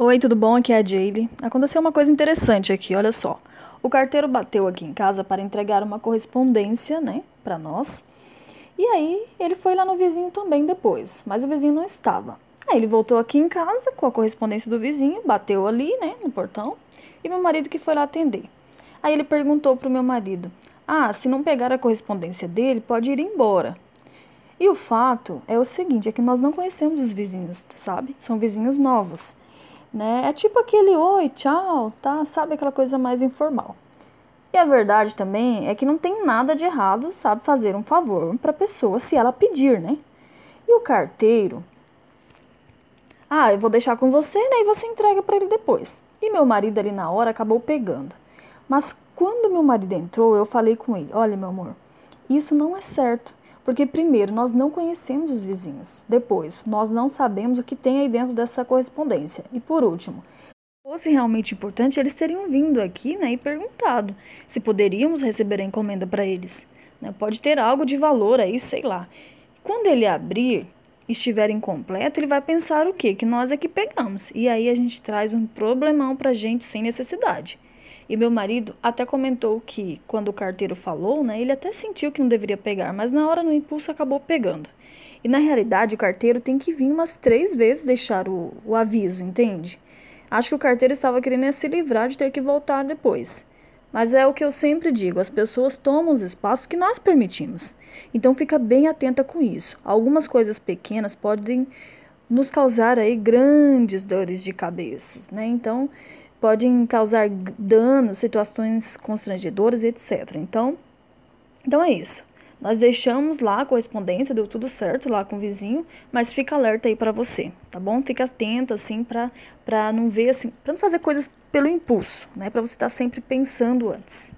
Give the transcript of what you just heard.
Oi, tudo bom? Aqui é a Jaylee. Aconteceu uma coisa interessante aqui, olha só. O carteiro bateu aqui em casa para entregar uma correspondência, né, para nós. E aí ele foi lá no vizinho também depois, mas o vizinho não estava. Aí ele voltou aqui em casa com a correspondência do vizinho, bateu ali, né, no portão, e meu marido que foi lá atender. Aí ele perguntou pro meu marido: "Ah, se não pegar a correspondência dele, pode ir embora". E o fato é o seguinte, é que nós não conhecemos os vizinhos, sabe? São vizinhos novos né? É tipo aquele oi, tchau, tá? Sabe aquela coisa mais informal. E a verdade também é que não tem nada de errado, sabe, fazer um favor para a pessoa se ela pedir, né? E o carteiro, ah, eu vou deixar com você, né? E você entrega para ele depois. E meu marido ali na hora acabou pegando. Mas quando meu marido entrou, eu falei com ele: Olha, meu amor, isso não é certo. Porque, primeiro, nós não conhecemos os vizinhos. Depois, nós não sabemos o que tem aí dentro dessa correspondência. E, por último, se fosse realmente importante, eles teriam vindo aqui né, e perguntado se poderíamos receber a encomenda para eles. Né? Pode ter algo de valor aí, sei lá. Quando ele abrir, estiver incompleto, ele vai pensar o quê? Que nós é que pegamos. E aí a gente traz um problemão para gente sem necessidade. E meu marido até comentou que quando o carteiro falou, né, ele até sentiu que não deveria pegar, mas na hora no impulso acabou pegando. E na realidade o carteiro tem que vir umas três vezes deixar o, o aviso, entende? Acho que o carteiro estava querendo se livrar de ter que voltar depois. Mas é o que eu sempre digo, as pessoas tomam os espaços que nós permitimos. Então fica bem atenta com isso. Algumas coisas pequenas podem nos causar aí grandes dores de cabeça, né? Então, podem causar danos, situações constrangedoras, etc. Então, então é isso. Nós deixamos lá a correspondência, deu tudo certo lá com o vizinho, mas fica alerta aí para você, tá bom? Fica atenta assim para para não ver assim, para não fazer coisas pelo impulso, né? Para você estar tá sempre pensando antes.